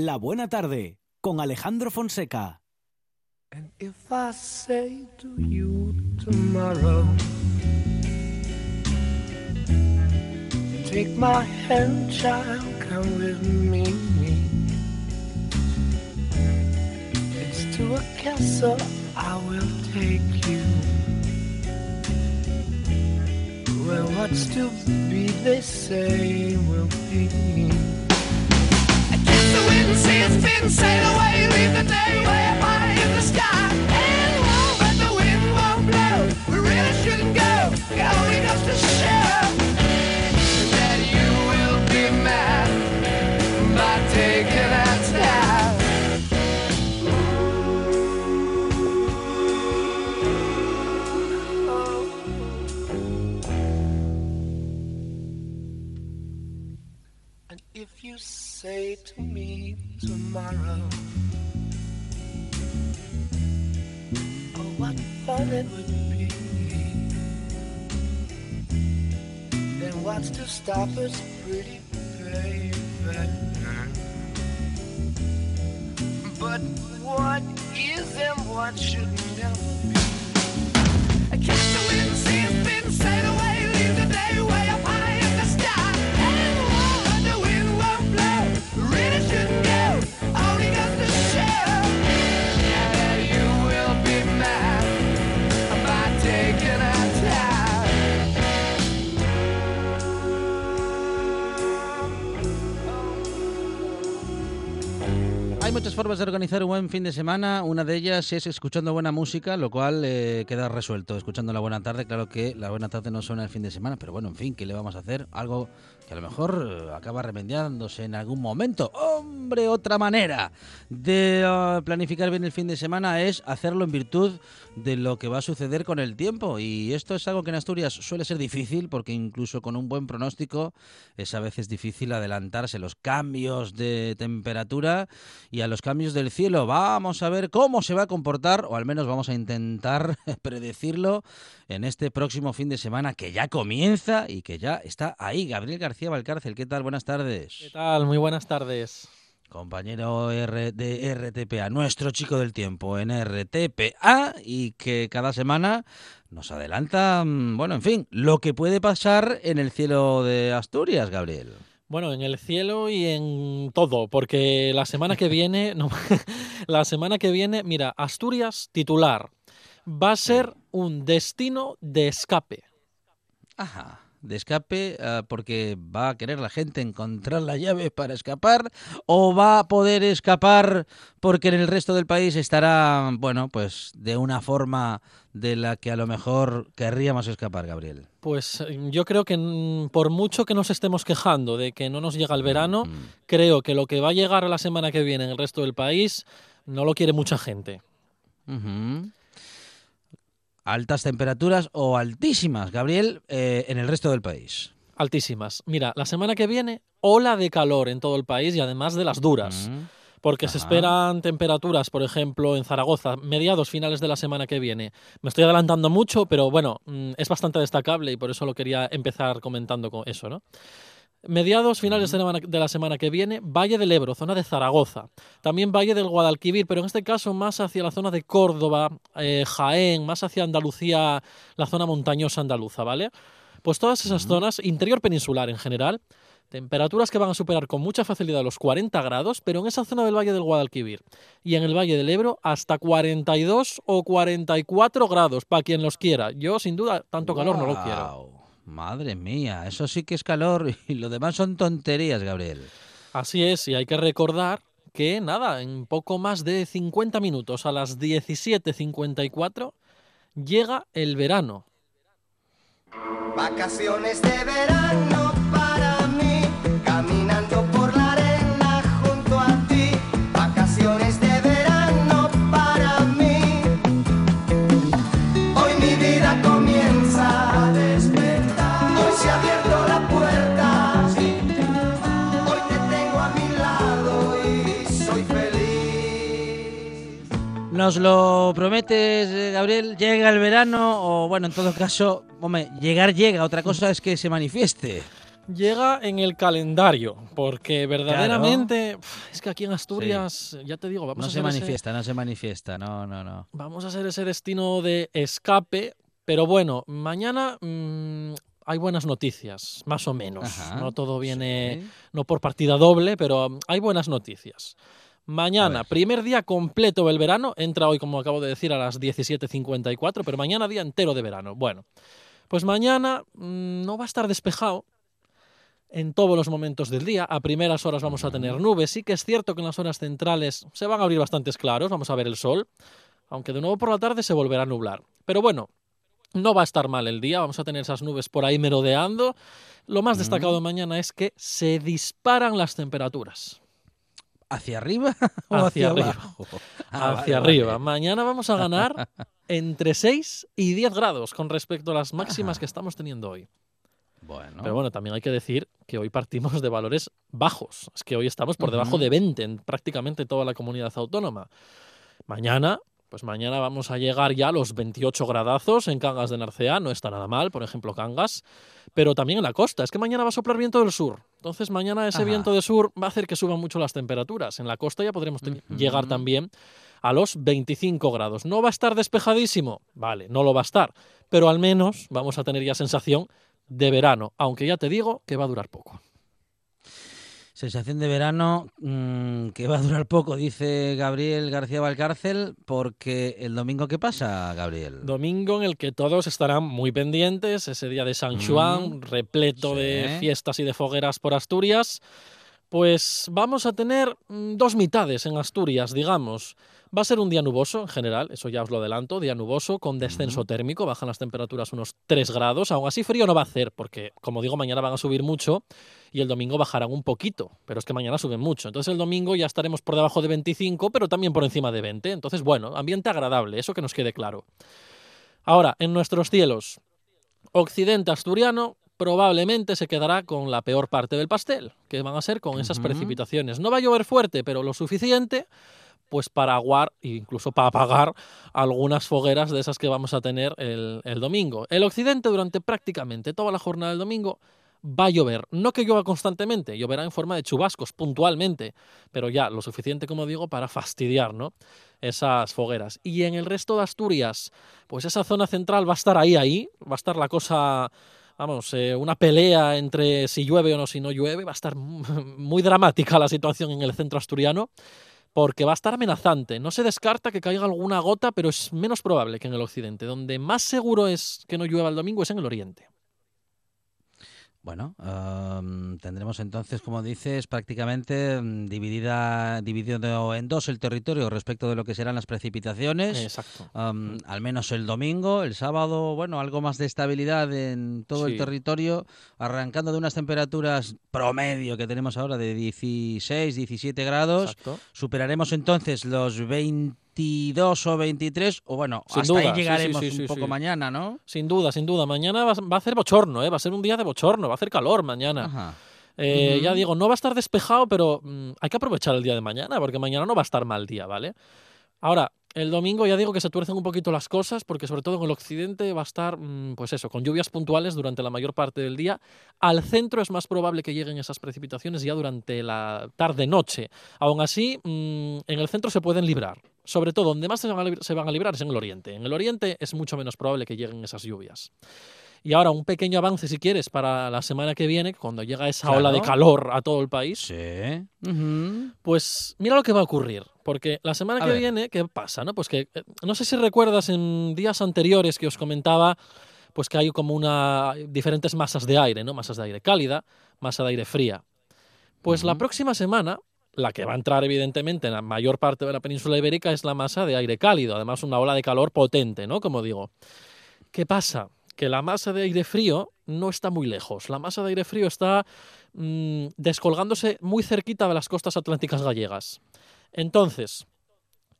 La Buena Tarde con Alejandro Fonseca. And if I say to you tomorrow, take my hand, child, come with me. It's to a castle I will take you. Where what's to be, they say, will be. I kiss the wind, say to me tomorrow, oh, what fun it would be, then what's to stop us, pretty baby? But what is and what should never be? I kiss the wind, see its fin sail away, leave the day way up Hay muchas formas de organizar un buen fin de semana. Una de ellas es escuchando buena música, lo cual eh, queda resuelto. Escuchando la buena tarde, claro que la buena tarde no suena el fin de semana, pero bueno, en fin, ¿qué le vamos a hacer? Algo que a lo mejor eh, acaba remediándose en algún momento. Hombre, otra manera de ah, planificar bien el fin de semana es hacerlo en virtud de lo que va a suceder con el tiempo. Y esto es algo que en Asturias suele ser difícil, porque incluso con un buen pronóstico es a veces difícil adelantarse los cambios de temperatura y a los cambios del cielo. Vamos a ver cómo se va a comportar, o al menos vamos a intentar predecirlo en este próximo fin de semana que ya comienza y que ya está ahí. Gabriel García Valcárcel, ¿qué tal? Buenas tardes. ¿Qué tal? Muy buenas tardes. Compañero R de RTPA, nuestro chico del tiempo en RTPA y que cada semana nos adelanta, mm, bueno, en fin, lo que puede pasar en el cielo de Asturias, Gabriel. Bueno, en el cielo y en todo, porque la semana que viene, no, la semana que viene, mira, Asturias titular va a ser un destino de escape. Ajá. De escape, ah, porque va a querer la gente encontrar la llave para escapar, o va a poder escapar porque en el resto del país estará, bueno, pues de una forma de la que a lo mejor querríamos escapar, Gabriel. Pues eh, yo creo que mm, por mucho que nos estemos quejando de que no nos llega el verano, Mm. creo que lo que va a llegar la semana que viene en el resto del país no lo quiere mucha gente. Altas temperaturas o altísimas, Gabriel, eh, en el resto del país. Altísimas. Mira, la semana que viene, ola de calor en todo el país y además de las duras. Mm. Porque se esperan temperaturas, por ejemplo, en Zaragoza, mediados finales de la semana que viene. Me estoy adelantando mucho, pero bueno, mm, es bastante destacable y por eso lo quería empezar comentando con eso, ¿no? Mediados finales de, la, de la semana que viene, Valle del Ebro, zona de Zaragoza. También Valle del Guadalquivir, pero en este caso más hacia la zona de Córdoba, eh, Jaén, más hacia Andalucía, la zona montañosa andaluza, ¿vale? Pues todas esas zonas, interior peninsular en general, temperaturas que van a superar con mucha facilidad los 40 grados, pero en esa zona del Valle del Guadalquivir y en el Valle del Ebro hasta 42 o 44 grados, para quien los quiera. Yo, sin duda, tanto calor no lo quiero. Madre mía, eso sí que es calor y lo demás son tonterías, Gabriel. Así es, y hay que recordar que nada, en poco más de 50 minutos, a las 17.54, llega el verano. Vacaciones de verano ¿Nos lo prometes, eh, Gabriel? ¿Llega el verano? O bueno, en todo caso, hombre, llegar llega, otra cosa es que se manifieste. llega en el calendario, porque verdaderamente pf, es que aquí en Asturias, ya te digo, vamos No a se hacer ese- manifiesta, no se manifiesta, no, no, no. vamos a hacer ese destino de escape, pero bueno, mañana mm, hay buenas noticias, más o menos. Ajá, no todo viene, sí. no por partida doble, pero mm, hay buenas noticias. Mañana, primer día completo del verano, entra hoy, como acabo de decir, a las 17.54, pero mañana día entero de verano. Bueno, pues mañana mm, no va a estar despejado en todos los momentos del día. A primeras horas vamos a tener nubes. Sí que es cierto que en las horas centrales se van a abrir bastantes claros, vamos a ver el sol, aunque de nuevo por la tarde se volverá a nublar. Pero bueno, no va a estar mal el día, vamos a tener esas nubes por ahí merodeando. Lo más destacado de mañana es que se disparan las temperaturas. ¿Hacia arriba o Hacia hacia, arriba. abajo? Ah, vale, hacia arriba. vale. Mañana vamos a ganar entre 6 y 10 grados con respecto a las máximas Ajá. que estamos teniendo hoy. Bueno, Pero bueno, también hay que decir que hoy partimos de valores bajos. Es que hoy estamos por debajo de 20 en prácticamente toda la comunidad autónoma. Mañana, pues mañana vamos a llegar ya a los 28 gradazos en Cangas de Narcea. No está nada mal, por ejemplo, Cangas. Pero también en la costa. Es que mañana va a soplar viento del sur. Entonces mañana ese Ajá. viento del sur va a hacer que suban mucho las temperaturas. En la costa ya podremos llegar también a los 25 grados. ¿No va a estar despejadísimo? Vale, no lo va a estar. Pero al menos vamos a tener ya sensación de verano, aunque ya te digo que va a durar poco. Sensación de verano mm, que va a durar poco, dice Gabriel García Valcárcel, porque el domingo, ¿qué pasa, Gabriel? Domingo en el que todos estarán muy pendientes, ese día de San Juan, Mm, repleto sí. de fiestas y de fogueras por Asturias. Pues vamos a tener mm, dos mitades en Asturias, digamos. Va a ser un día nuboso en general, eso ya os lo adelanto, día nuboso con descenso térmico, bajan las temperaturas unos 3 grados, aún así frío no va a hacer, porque como digo, mañana van a subir mucho y el domingo bajarán un poquito, pero es que mañana suben mucho. Entonces el domingo ya estaremos por debajo de 25, pero también por encima de 20. Entonces, bueno, ambiente agradable, eso que nos quede claro. Ahora, en nuestros cielos, occidente asturiano probablemente se quedará con la peor parte del pastel, que van a ser con esas precipitaciones. No va a llover fuerte, pero lo suficiente pues para aguar e incluso para apagar algunas fogueras de esas que vamos a tener el, el domingo. El occidente durante prácticamente toda la jornada del domingo va a llover. No que llueva constantemente, lloverá en forma de chubascos puntualmente, pero ya lo suficiente, como digo, para fastidiar ¿no? esas fogueras. Y en el resto de Asturias, pues esa zona central va a estar ahí, ahí, va a estar la cosa vamos, eh, una pelea entre si llueve o no, si no llueve, va a estar muy dramática la situación en el centro asturiano, porque va a estar amenazante. No se descarta que caiga alguna gota, pero es menos probable que en el occidente. Donde más seguro es que no llueva el domingo es en el oriente. Bueno, am, tendremos entonces, como dices, prácticamente mm, dividida, dividido en dos el territorio respecto de lo que serán las precipitaciones. Exacto. Am, al menos el domingo, el sábado, bueno, algo más de estabilidad en todo el territorio, arrancando de unas temperaturas promedio que tenemos ahora de 16, 17 grados. Exacto. Superaremos entonces los 22 o 23, o bueno, Sin hasta duda, ahí sí, sí, llegaremos sí, un poco mañana, ¿no? Sin duda, sin duda. Mañana va, va a hacer bochorno, ¿eh? va a ser un día de bochorno, va a hacer calor mañana. Ajá. Eh. Ya digo, no va a estar despejado, pero mm, hay que aprovechar el día de mañana, porque mañana no va a estar mal día, ¿vale? Ahora, el domingo ya digo que se tuercen un poquito las cosas, porque sobre todo en el occidente va a estar, mm, pues eso, con lluvias puntuales durante la mayor parte del día. Al centro es más probable que lleguen esas precipitaciones ya durante la tarde-noche. Aún así, mm, en el centro se pueden librar. Sobre todo, donde más se van, a librar, se van a librar es en el oriente. En el oriente es mucho menos probable que lleguen esas lluvias. Y ahora un pequeño avance, si quieres, para la semana que viene, cuando llega esa ola de calor a todo el país. Sí. Pues mira lo que va a ocurrir. Porque la semana A que ver. viene, ¿qué pasa? No? Pues que eh, no sé si recuerdas en días anteriores que os comentaba pues que hay como una diferentes masas de aire, ¿no? Masas de aire cálida, masa de aire fría. Pues la próxima semana, la que va a entrar evidentemente en la mayor parte de la península ibérica es la masa de aire cálido, además una ola de calor potente, ¿no? Como digo. ¿Qué pasa? Que la masa de aire frío no está muy lejos. La masa de aire frío está mm, descolgándose muy cerquita de las costas atlánticas gallegas. Entonces,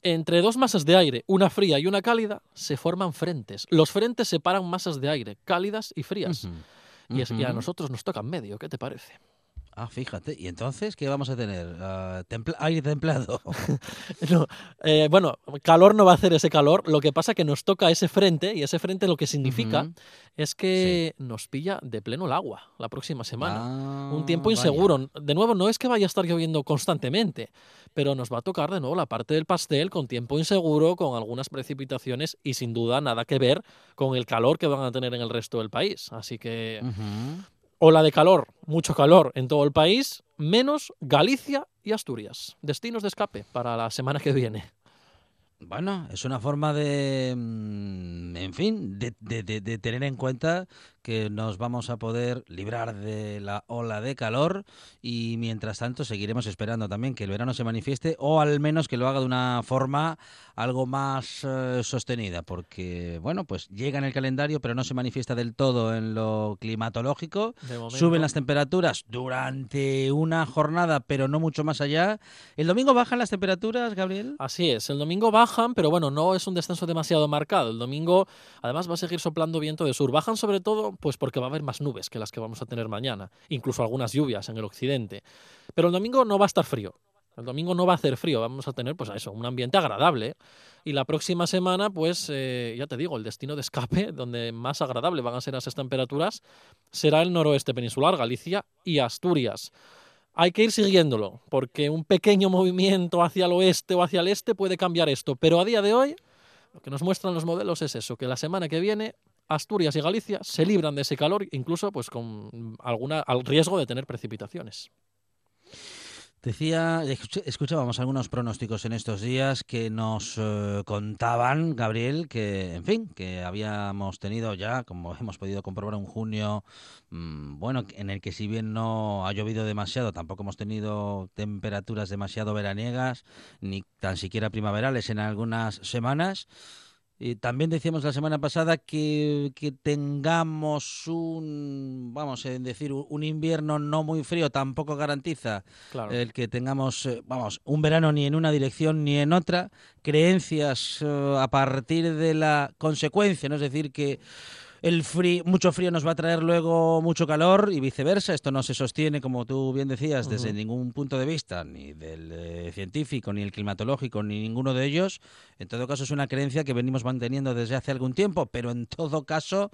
entre dos masas de aire, una fría y una cálida, se forman frentes. Los frentes separan masas de aire cálidas y frías. Y, es- y a nosotros nos toca en medio. ¿Qué te parece? Ah, fíjate. ¿Y entonces qué vamos a tener? Templa- aire templado. No, eh, bueno, calor no va a hacer ese calor. Lo que pasa que nos toca ese frente y ese frente lo que significa es que nos pilla de pleno el agua la próxima semana. Ah, Un tiempo vaya. inseguro. De nuevo, no es que vaya a estar lloviendo constantemente, pero nos va a tocar de nuevo la parte del pastel con tiempo inseguro, con algunas precipitaciones y sin duda nada que ver con el calor que van a tener en el resto del país. Así que. Ola de calor, mucho calor en todo el país, menos Galicia y Asturias. Destinos de escape para la semana que viene. Bueno, es una forma de, mm, en fin, de, de- de- de tener en cuenta que nos vamos a poder librar de la ola de calor y mientras tanto seguiremos esperando también que el verano se manifieste o al menos que lo haga de una forma algo más eh, sostenida, porque bueno, pues llega en el calendario pero no se manifiesta del todo en lo climatológico. Suben las temperaturas durante una jornada, pero no mucho más allá. ¿El domingo bajan las temperaturas, Gabriel? Así es, el domingo bajan, pero bueno, no es un descenso demasiado marcado. El domingo además va a seguir soplando viento de sur. Bajan sobre todo pues porque va a haber más nubes que las que vamos a tener mañana, incluso algunas lluvias en el occidente. Pero el domingo no va a estar frío. El domingo no va a hacer frío, vamos a tener pues eso, un ambiente agradable. Y la próxima semana, pues eh, ya te digo, el destino de escape, donde más agradable van a ser esas temperaturas, será el noroeste peninsular, Galicia y Asturias. Hay que ir siguiéndolo, porque un pequeño movimiento hacia el oeste o hacia el este puede cambiar esto. Pero a día de hoy, lo que nos muestran los modelos es eso, que la semana que viene Asturias y Galicia se libran de ese calor, incluso pues con alguna al riesgo de tener precipitaciones. Decía, escuch- escuchábamos algunos pronósticos en estos días que nos eh, contaban, Gabriel, que, en fin, que habíamos tenido ya, como hemos podido comprobar, un junio, mm, bueno, en el que si bien no ha llovido demasiado, tampoco hemos tenido temperaturas demasiado veraniegas, ni tan siquiera primaverales en algunas semanas. Y también decíamos la semana pasada que, que tengamos un, vamos a decir, un invierno no muy frío tampoco garantiza Claro. el que tengamos, eh, vamos, un verano ni en una dirección ni en otra, creencias eh, a partir de la consecuencia, ¿no? Es decir, que el frío, mucho frío nos va a traer luego mucho calor y viceversa. Esto no se sostiene, como tú bien decías, desde ningún punto de vista, ni del eh, científico, ni el climatológico, ni ninguno de ellos. En todo caso, es una creencia que venimos manteniendo desde hace algún tiempo, pero en todo caso,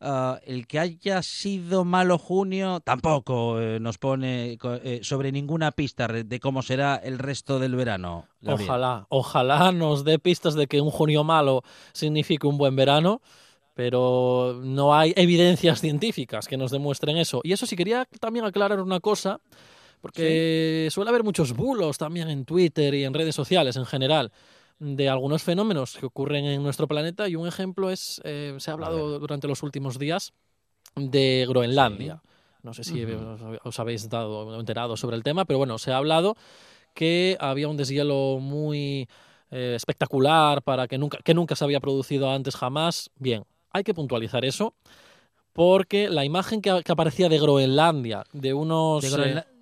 ah, el que haya sido malo junio tampoco eh, nos pone eh, sobre ninguna pista de cómo será el resto del verano. Gabriel. Ojalá, ojalá nos dé pistas de que un junio malo signifique un buen verano, pero no hay evidencias científicas que nos demuestren eso. Y eso sí quería también aclarar una cosa, porque suele haber muchos bulos también en Twitter y en redes sociales en general de algunos fenómenos que ocurren en nuestro planeta y un ejemplo es, eh, se ha hablado durante los últimos días de Groenlandia. No sé si os habéis dado enterado sobre el tema, pero bueno, se ha hablado que había un deshielo muy eh, espectacular para que nunca, que nunca se había producido antes jamás. Bien, hay que puntualizar eso porque la imagen que, aparecía de Groenlandia, de unos...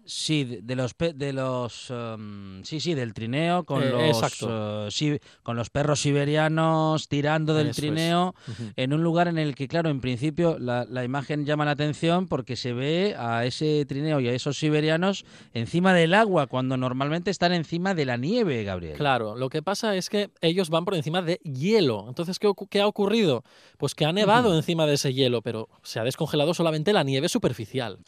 sí, de, los de los um, sí, sí, del trineo con Eh, los eh, con los perros siberianos tirando del Eso trineo en un lugar en el que, claro, en principio la, la imagen llama la atención porque se ve a ese trineo y a esos siberianos encima del agua, cuando normalmente están encima de la nieve, Gabriel. Claro, lo que pasa es que ellos van por encima de hielo. Entonces, ¿qué, qué ha ocurrido? Pues que ha nevado encima de ese hielo, pero se ha descongelado solamente la nieve superficial.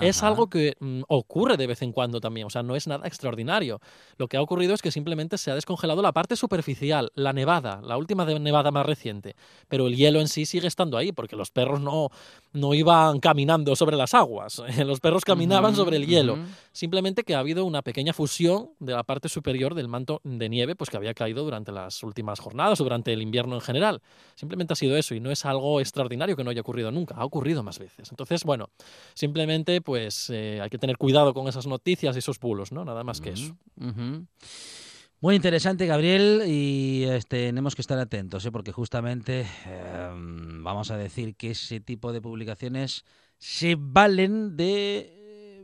Es algo que mm, ocurre de vez en cuando también, o sea, no es nada extraordinario. Lo que ha ocurrido es que simplemente se ha descongelado la parte superficial, la nevada, la última de- nevada más reciente, pero el hielo en sí sigue estando ahí, porque los perros no, no iban caminando sobre las aguas, los perros caminaban sobre el hielo. Simplemente que ha habido una pequeña fusión de la parte superior del manto de nieve pues que había caído durante las últimas jornadas o durante el invierno en general. Simplemente ha sido eso y no es algo extraordinario que no haya ocurrido nunca, ha ocurrido más veces. Entonces, bueno, simplemente pues eh, hay que tener cuidado con esas noticias y esos bulos, ¿no? Nada más que eso. Muy interesante, Gabriel, y este, tenemos que estar atentos, ¿eh? porque justamente eh, vamos a decir que ese tipo de publicaciones se valen de,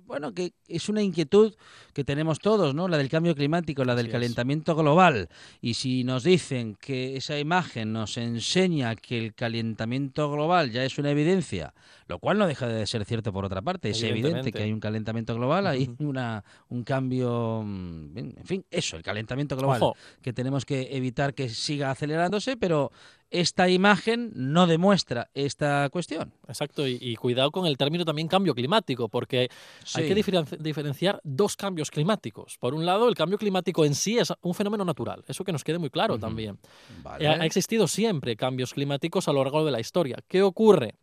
bueno, que es una inquietud que tenemos todos, ¿no? La del cambio climático, la del Así es. calentamiento global. Y si nos dicen que esa imagen nos enseña que el calentamiento global ya es una evidencia, lo cual no deja de ser cierto por otra parte, es evidente que hay un calentamiento global, hay una, un cambio, mm, en fin, eso, el calentamiento global, Ojo. que tenemos que evitar que siga acelerándose, pero esta imagen no demuestra esta cuestión. Exacto, y, y cuidado con el término también cambio climático, porque hay que diferen- diferenciar dos cambios climáticos. Por un lado, el cambio climático en sí es un fenómeno natural, eso que nos quede muy claro también. Vale. Ha, ha existido siempre cambios climáticos a lo largo de la historia. ¿Qué ocurre?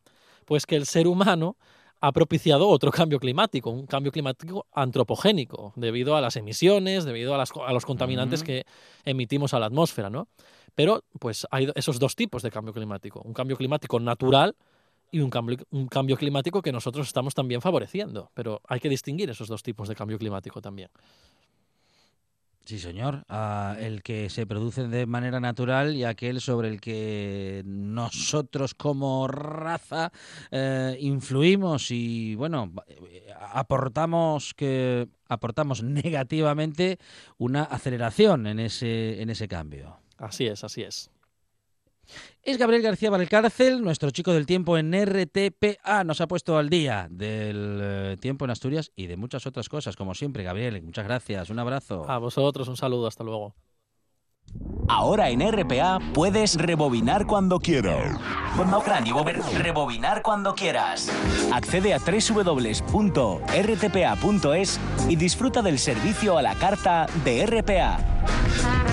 Pues que el ser humano ha propiciado otro cambio climático, un cambio climático antropogénico, debido a las emisiones, debido a, las co- a los contaminantes que emitimos a la atmósfera, ¿no? Pero, pues hay esos dos tipos de cambio climático. Un cambio climático natural y un cambio, un cambio climático que nosotros estamos también favoreciendo. Pero hay que distinguir esos dos tipos de cambio climático también. Sí, señor. El que se produce de manera natural y aquel sobre el que nosotros como raza eh, influimos y bueno aportamos que aportamos negativamente una aceleración en ese en ese cambio. Así es, así es. Es Gabriel García Valcárcel, nuestro chico del tiempo en RTPA. Nos ha puesto al día del eh, tiempo en Asturias y de muchas otras cosas, como siempre, Gabriel. Muchas gracias. Un abrazo. A vosotros un saludo, hasta luego. Ahora en RPA puedes rebobinar cuando quieras. Rebobinar cuando quieras. Accede a www.rtpa.es y disfruta del servicio a la carta de RPA.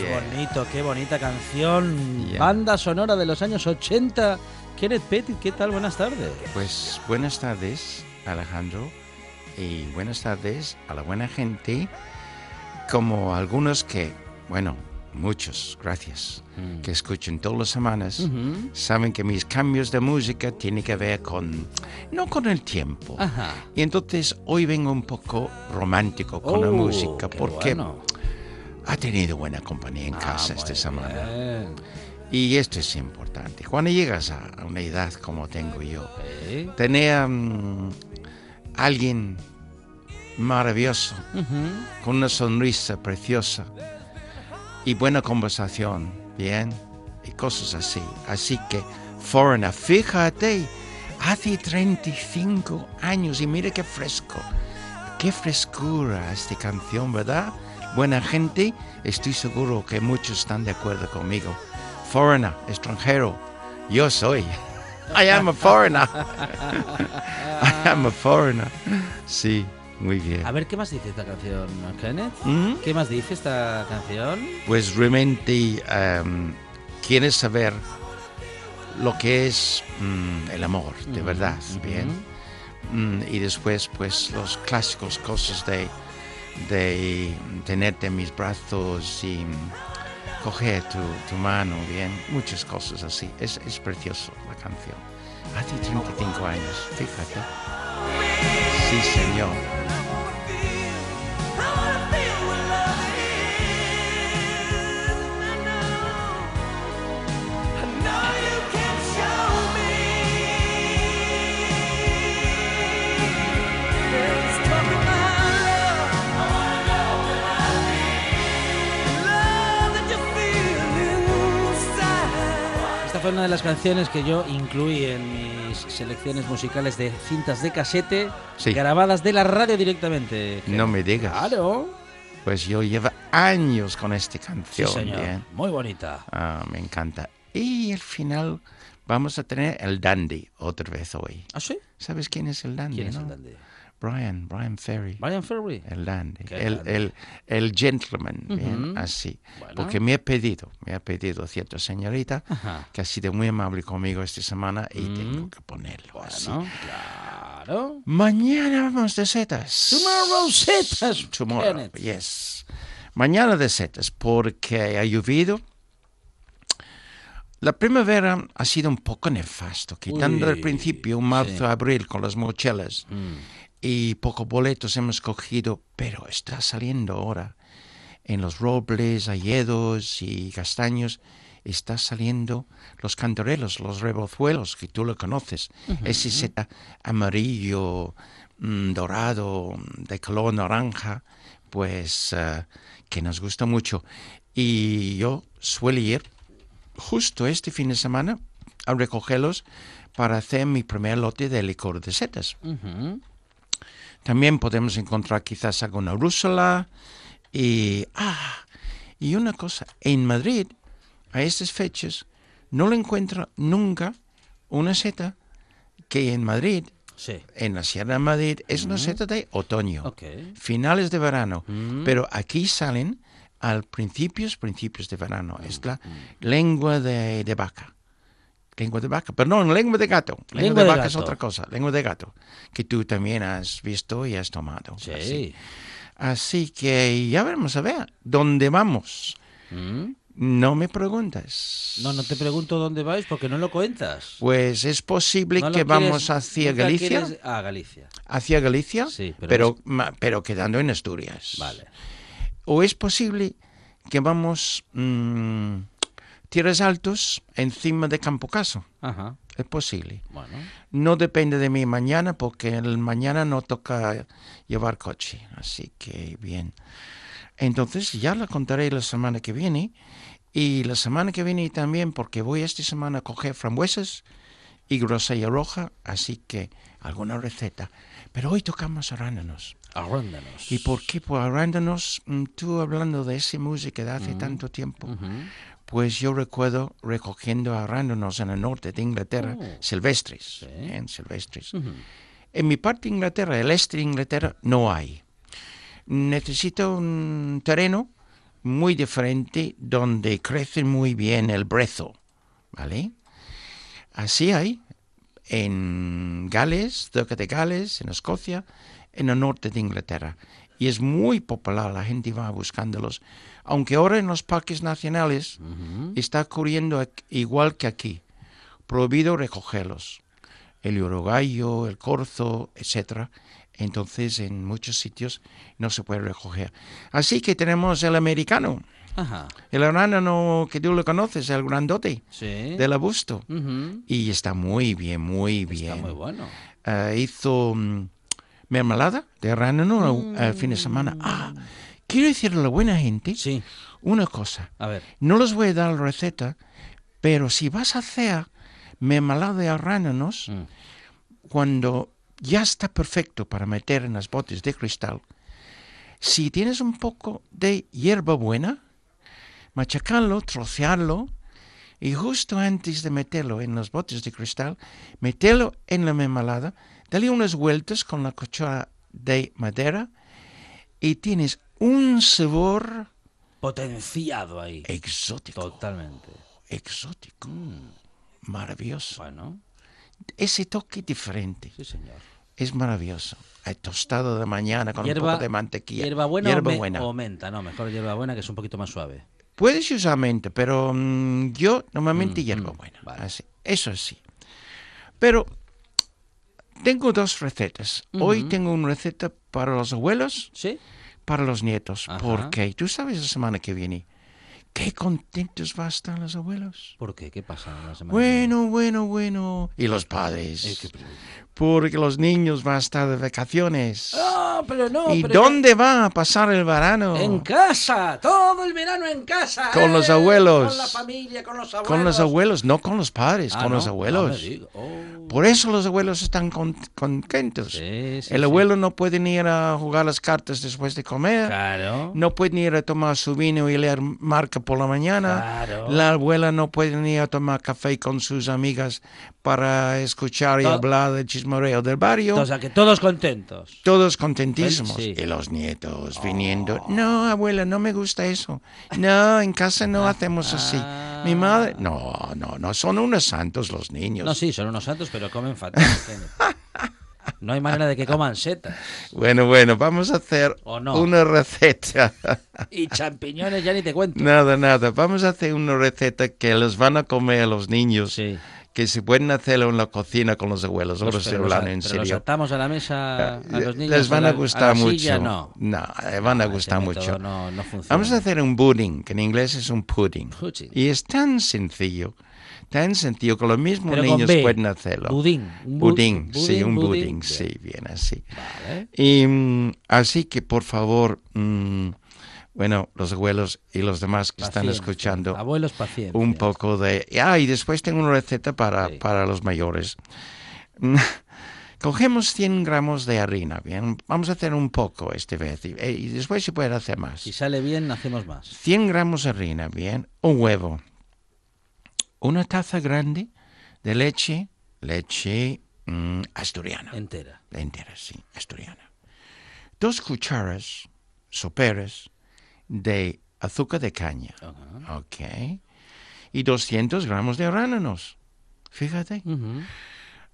Más Yeah. bonito, qué bonita canción. Yeah. Banda sonora de los años 80. Kenneth Pettit, ¿qué tal? Buenas tardes. Pues buenas tardes, Alejandro, y buenas tardes a la buena gente, como algunos que, bueno, muchos, gracias, Mm. que escuchan todas las semanas, saben que mis cambios de música tienen que ver con, no con el tiempo. Ajá. Y entonces hoy vengo un poco romántico con la Oh, música, qué porque bueno. Ha tenido buena compañía en Ah, casa esta muy semana. bien. Y esto es importante. Cuando llegas a una edad como tengo yo, mm, alguien maravilloso, con una sonrisa preciosa y buena conversación, bien, y cosas así. Así que, Foreigner, fíjate, hace 35 años y mira qué fresco, qué frescura esta canción, ¿verdad? Buena gente, estoy seguro que muchos están de acuerdo conmigo. Foreigner, extranjero, yo soy. I am a foreigner. I am a foreigner. Sí, muy bien. A ver, ¿qué más dice esta canción, Kenneth? ¿Mm? ¿Qué más dice esta canción? Pues realmente em, quieres saber lo que es mm, el amor, de Ujú, verdad, bien. Mm, y después, pues, los clásicos cosas de, de tenerte en mis brazos y coger tu, tu mano, bien. Muchas cosas así. Es, es precioso la canción. Hace 35 años, fíjate. Sí, señor. Fue una de las canciones que yo incluí en mis selecciones musicales de cintas de casete Sí. grabadas de la radio directamente. No me digas. Claro. Pues yo llevo años con esta Sí, canción. señor. Muy bonita. Ah, me encanta. Y al final vamos a tener el dandy otra vez hoy. ¿Ah, sí? ¿Sabes quién es el dandy? ¿Quién es el dandy? Brian, Brian Ferry. Brian Ferry. El dandy. El, el, el gentleman, bien, así. Bueno. Porque me ha pedido, me ha pedido cierta señorita Ajá. que ha sido muy amable conmigo esta semana y Mm. tengo que ponerlo así. Bueno, claro. Mañana vamos de setas. Tomorrow setas, Tomorrow, Kenneth. yes. Mañana de setas, porque ha llovido. La primavera ha sido un poco nefasto, quitando al Uy, principio un marzo, sí. abril con las mochelas Mm. Y pocos boletos hemos cogido, pero está saliendo ahora en los robles, hayedos y castaños. Está saliendo los cantarelos, los rebozuelos, que tú lo conoces. Ese seta amarillo, mm, dorado, de color naranja, pues eh, que nos gusta mucho. Y yo suelo ir justo este fin de semana a recogerlos para hacer mi primer lote de licor de setas. También podemos encontrar quizás alguna rúsula y... Ah, y una cosa, en Madrid, a estas fechas, no le encuentro nunca una seta que en Madrid, Sí. en la Sierra de Madrid, es una seta de otoño, Ok. finales de verano, Mm. pero aquí salen al principios, principios de verano. Es la Mm. lengua de, de vaca. Lengua de vaca, perdón, lengua de gato. Lengua, Lengua de, de vaca es otra cosa, lengua de gato, que tú también has visto y has tomado. Sí. Así, Así que ya veremos a ver dónde vamos. Mm. No me preguntas. No, no te pregunto dónde vais porque no lo cuentas. Pues es posible No que quieres- vamos hacia Galicia. quieres- Ah, Galicia. Hacia Galicia, Sí, pero pero, es- ma- pero quedando en Asturias. Vale. O es posible que vamos mm, tierras altos encima de Campo Caso. Ajá. Es posible. Bueno. No depende de mí mañana porque el mañana no toca llevar coche. Así que bien. Entonces ya la contaré la semana que viene. Y la semana que viene también porque voy esta semana a coger frambuesas y grosella roja. Así que alguna receta. Pero hoy tocamos arándanos. Arrándanos. ¿Y por qué por arándanos? Mm, Tú hablando de esa música de hace tanto tiempo. Pues yo recuerdo recogiendo arándanos en el norte de Inglaterra, Oh. silvestres, Sí. ¿eh? silvestres. En mi parte de Inglaterra, el este de Inglaterra, no hay. Necesito un terreno muy diferente donde crece muy bien el brezo, ¿vale? Así hay en Gales, cerca de Gales, en Escocia, en el norte de Inglaterra. Y es muy popular, la gente va buscándolos. Aunque ahora en los parques nacionales está ocurriendo igual que aquí. Prohibido recogerlos. El urogallo, el corzo, etcétera. Entonces en muchos sitios no se puede recoger. Así que tenemos el americano, Ajá. el arándano que tú lo conoces, el grandote Sí. del abusto. Y está muy bien, muy bien. Está muy bueno. Eh, hizo mm, mermelada de arándano el fin de semana. Ah, quiero decirle a la buena gente Sí. una cosa. A ver. No les voy a dar la receta, pero si vas a hacer mermelada de arándanos, Mm. cuando ya está perfecto para meter en las botes de cristal, si tienes un poco de hierba buena, machacarlo, trocearlo, Y justo antes de meterlo en los botes de cristal, meterlo en la mermelada, dale unas vueltas con la cuchara de madera y tienes un sabor Potenciado ahí. exótico. Totalmente. Exótico. Mm, Maravilloso. bueno, Ese toque diferente. sí, señor. Es maravilloso. El tostado de mañana con un poco de mantequilla. ¿Hierbabuena Hierbabuena. o menta? No, mejor hierbabuena que es un poquito más suave. Puedes usar menta, pero mm, yo normalmente Mm, hierbabuena. mm, vale. Así, eso sí. Pero tengo dos recetas. Hoy tengo una receta para los abuelos, ¿Sí? Para los nietos. Ajá. Porque tú sabes la semana que viene, qué contentos van a estar los abuelos. ¿Por qué? ¿Qué pasa la semana? Bueno, bueno, bueno. Y los padres. Porque los niños van a estar de vacaciones. Ah, pero no. ¿Y pero dónde van a pasar el verano? En casa, todo el verano en casa. Con los ¡eh! abuelos. Con la familia, con los abuelos. Con los abuelos, no con los padres, Ah, con ¿no? los abuelos. Oh. Por eso los abuelos están con- contentos. Sí, sí, el sí. abuelo no puede ni ir a jugar las cartas después de comer. Claro. No puede ni ir a tomar su vino y leer marca por la mañana. Claro. La abuela no puede ni ir a tomar café con sus amigas para escuchar y To- hablar del chismoreo del barrio. O sea, que todos contentos. Todos contentísimos. Sí. Oh. Y los nietos viniendo. No, abuela, no me gusta eso. No, en casa no hacemos así. Mi madre. No, no, no. Son unos santos los niños. No, sí, son unos santos, pero comen fatal. No hay manera de que coman setas. Bueno, bueno, vamos a hacer ¿O no? una receta. Y champiñones ya ni te cuento. nada, nada. Vamos a hacer una receta que los van a comer los niños. Sí. Que se pueden hacerlo en la cocina con los abuelos. Ahora estoy hablando a- en pero los serio. atamos a la mesa a los niños. Les van la- a gustar la mucho. silla, no. No, les van a Ah, ese gustar mucho. No, no funciona. Vamos a hacer un pudding, que en inglés es un pudding. Pudding. Y es tan sencillo, tan sencillo que los mismos Pero niños B. pueden hacerlo. Budín. Un bu- Budín, sí, un budín. budín, sí, bien así. Vale. Y mm, así que, por favor, mm, bueno, los abuelos y los demás que están Paciencia. escuchando, Abuelos, paciencia. un poco de... Ah, y después tengo una receta para, Sí. para los mayores. Cogemos 100 gramos de harina, bien, vamos a hacer un poco esta vez y, eh, y después se puede hacer más. Si sale bien, hacemos más. 100 gramos de harina, bien, un huevo, una taza grande de leche, leche mm, asturiana, Entera. entera, sí, asturiana. Dos cucharas soperas de azúcar de caña, Ajá. ok, y 200 gramos de arándanos, fíjate.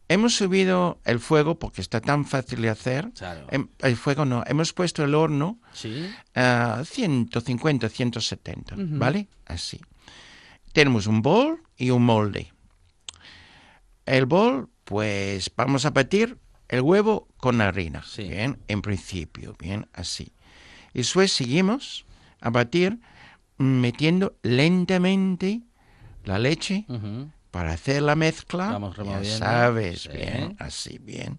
Hemos subido el fuego porque está tan fácil de hacer. Claro. Em, El fuego no, hemos puesto el horno Sí. a 150, 170, Ujú. ¿vale? Así. Tenemos un bol y un molde. El bol, pues vamos a batir el huevo con harina, Sí. bien, en principio, bien, así. Y después seguimos a batir mm, metiendo lentamente la leche para hacer la mezcla. Vamos ya sabes, Sí. bien, así bien.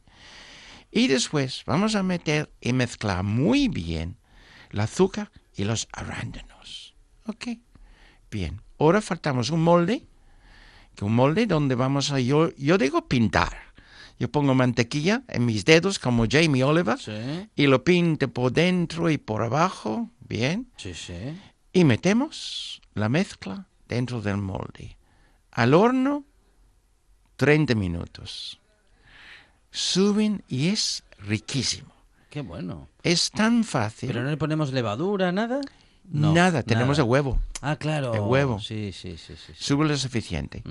Y después vamos a meter y mezclar muy bien el azúcar y los arándanos. ¿Ok? Bien. Ahora faltamos un molde, que un molde donde vamos a, yo, yo digo pintar. Yo pongo mantequilla en mis dedos como Jamie Oliver Sí. y lo pinto por dentro y por abajo, bien. Sí, sí. Y metemos la mezcla dentro del molde. Al horno, 30 minutos. Suben y es riquísimo. Qué bueno. Es tan fácil. ¿Pero no le ponemos levadura, nada? No, nada, tenemos el huevo. Ah, claro. El huevo. Sí, sí, sí, sí. sí. Sube lo suficiente.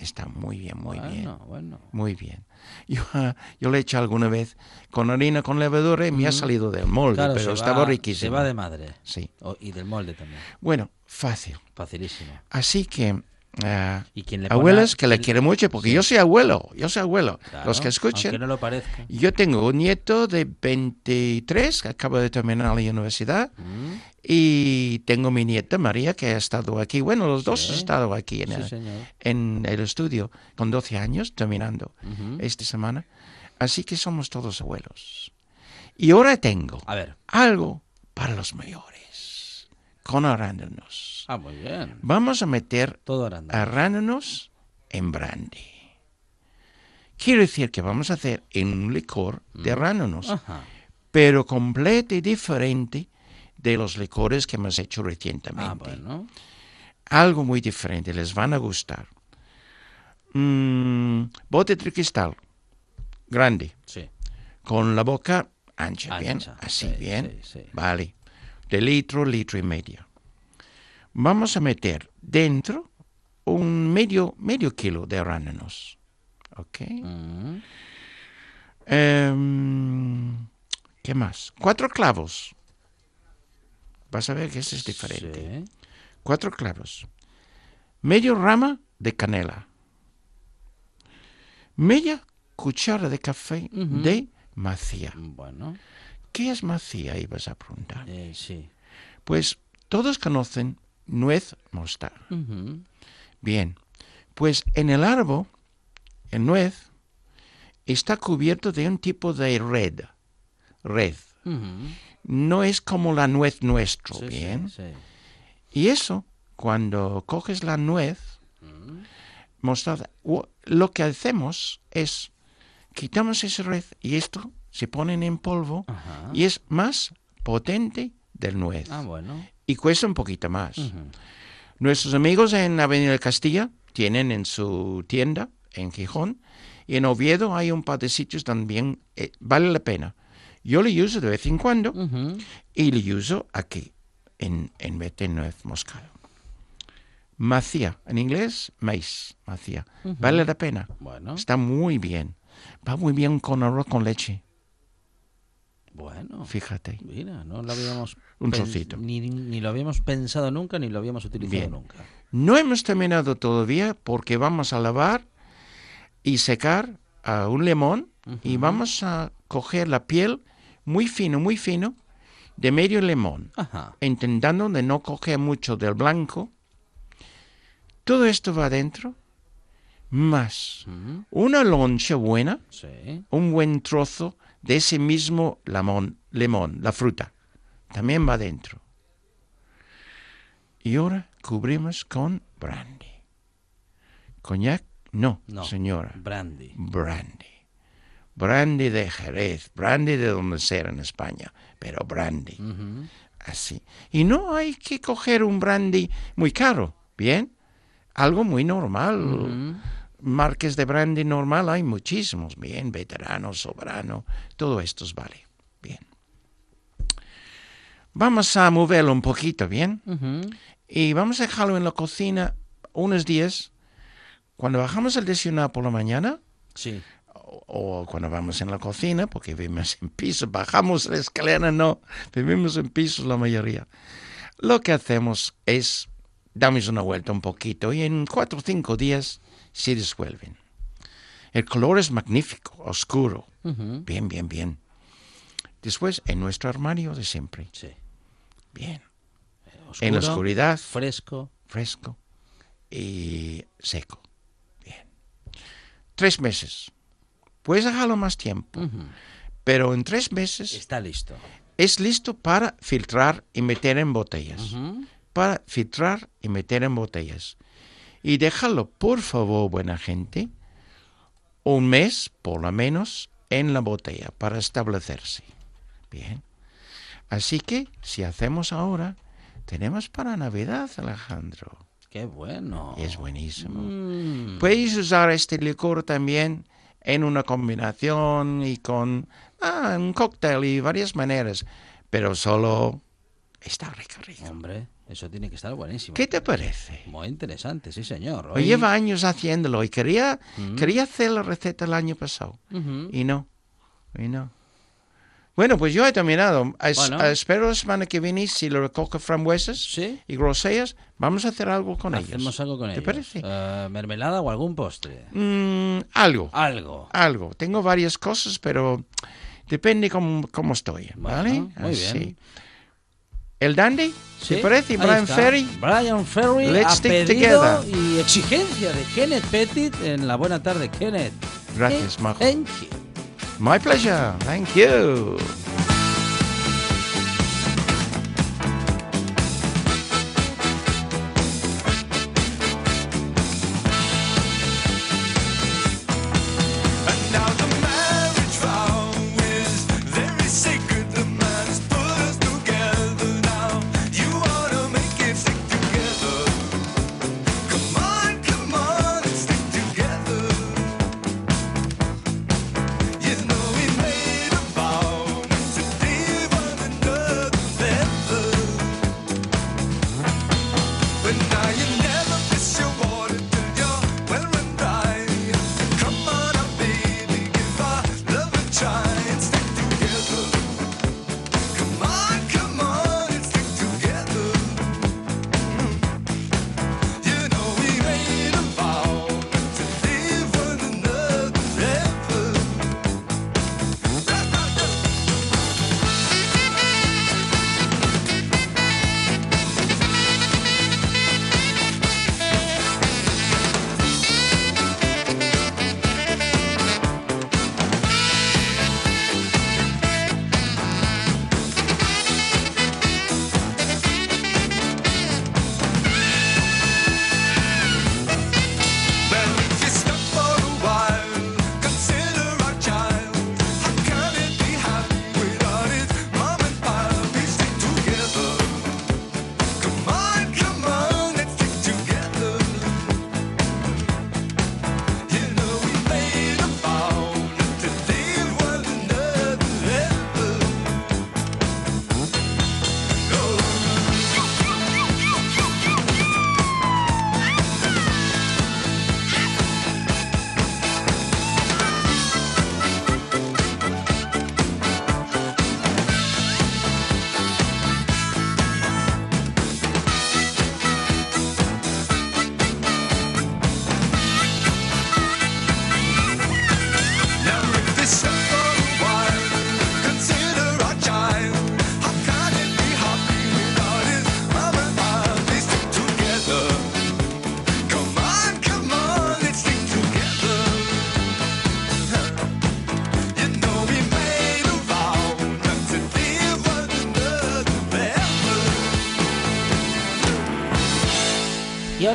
Está muy bien, muy bien. Bueno. Muy bien. Yo, yo le he hecho alguna vez con harina, con levadura y me ha salido del molde, Claro, pero estaba va- riquísimo. Se va de madre. Sí. O- y del molde también. Bueno, fácil. Facilísimo. Así que... ah, Y quien le abuelos que le quien- quieren mucho, porque Sí. yo soy abuelo, yo soy abuelo. Claro, Los que escuchen, no lo yo tengo un nieto de 23 que acaba de terminar la universidad Mm, y tengo mi nieta María que ha estado aquí, bueno, los dos Sí. han estado aquí en, Sí, el, en el estudio con 12 años terminando Ujú. esta semana. Así que somos todos abuelos. Y ahora tengo A ver. algo para los mayores, con arándanos. Ah, muy bien. Vamos a meter Todo arándano. arándanos en brandy. Quiere decir que vamos a hacer en un licor de arándanos, Ajá. pero completo y diferente de los licores que hemos hecho recientemente. Ah, bueno. algo muy diferente, les van a gustar. Mm, bote de cristal, grande, Sí. con la boca ancha, bien, así, sí, bien, sí, sí. vale, de litro, litro y medio. Vamos a meter dentro un medio, medio kilo de arándanos, ¿ok? Mm, Em, ¿Qué más? Cuatro clavos. Vas a ver que ese es diferente. sí. Cuatro clavos. Medio rama de canela. Media cuchara de café de macía. Bueno, ¿Qué es macía? Ibas a preguntar. eh, sí. Pues todos conocen nuez moscada. Ujú. Bien, pues en el árbol, el nuez, está cubierto de un tipo de red. Red. No es como la nuez nuestro, Sí, bien. sí. Y eso, cuando coges la nuez mostarda, u- lo que hacemos es quitamos ese red y esto se ponen en polvo Ajá. y es más potente del nuez Ah, bueno. y cuesta un poquito más. Nuestros amigos en Avenida Castilla tienen en su tienda en Gijón y en Oviedo hay un par de sitios también eh, vale la pena. Yo le uso de vez en cuando y le uso aquí en, en vez de nuez moscada. Macía, en inglés, maíz, macía. Vale la pena. Bueno, Está muy bien. Va muy bien con arroz con leche, bueno. fíjate. Mira, no lo habíamos Un trocito. Ni, ni lo habíamos pensado nunca, ni lo habíamos utilizado Bien. nunca. No hemos terminado todavía porque vamos a lavar y secar a un limón y vamos a coger la piel muy fino, muy fino de medio limón, Ajá. intentando de no coger mucho del blanco. Todo esto va adentro, más Ujú. una loncha buena, Sí. un buen trozo de ese mismo limón, limón, la fruta, también va adentro. Y ahora cubrimos con brandy. ¿Coñac? No, No. señora. Brandy. Brandy. Brandy de Jerez, brandy de donde sea en España, pero brandy. Así. Y no hay que coger un brandy muy caro, ¿bien? Algo muy normal. Marques de brandy normal hay muchísimos, bien, veterano, soberano, todo esto vale, bien. Vamos a moverlo un poquito, ¿bien? Y vamos a dejarlo en la cocina unos días. Cuando bajamos el desayunar por la mañana, Sí. o, o cuando vamos en la cocina, porque vivimos en piso, bajamos la escalera, no, vivimos en pisos la mayoría. Lo que hacemos es damos una vuelta un poquito y en cuatro o cinco días se disuelven. El color es magnífico, oscuro, bien, bien, bien. Después, en nuestro armario de siempre, Sí. bien, Oscuro, en la oscuridad, Fresco. fresco y seco. Bien. Tres meses. Puedes dejarlo más tiempo, Ujú. pero en tres meses Está listo. es listo para filtrar y meter en botellas. Para filtrar y meter en botellas. Y déjalo, por favor, buena gente, un mes, por lo menos, en la botella para establecerse. Bien. Así que, si hacemos ahora, tenemos para Navidad, Alejandro. Qué bueno. Es buenísimo. Mm. Puedes usar este licor también en una combinación y con ah, un cóctel y varias maneras, pero solo está rico, rico. Hombre, eso tiene que estar buenísimo. ¿Qué te parece? Muy interesante, sí, señor. Hoy lleva años haciéndolo y quería, Mm. quería hacer la receta el año pasado Ujú. y no, y no. Bueno, pues yo he terminado. Es- Bueno. espero la semana que viene, si lo recoge frambuesas Sí. y grosellas, vamos a hacer algo con ellos. Hacemos algo con ¿Te ellos. parece? Eh, ¿Mermelada o algún postre? Mm, algo. Algo. algo. Tengo varias cosas, pero depende cómo, cómo estoy, ¿vale? Bueno, muy Así. bien. ¿El Dandy? Sí, ¿Te parece? ahí Brian está. Ferry. Brian Ferry Let's a stick pedido together. y exigencia de Kenneth Pettit en la buena tarde, Kenneth. Gracias, Eh, Majo. Thank you. My pleasure. Thank you.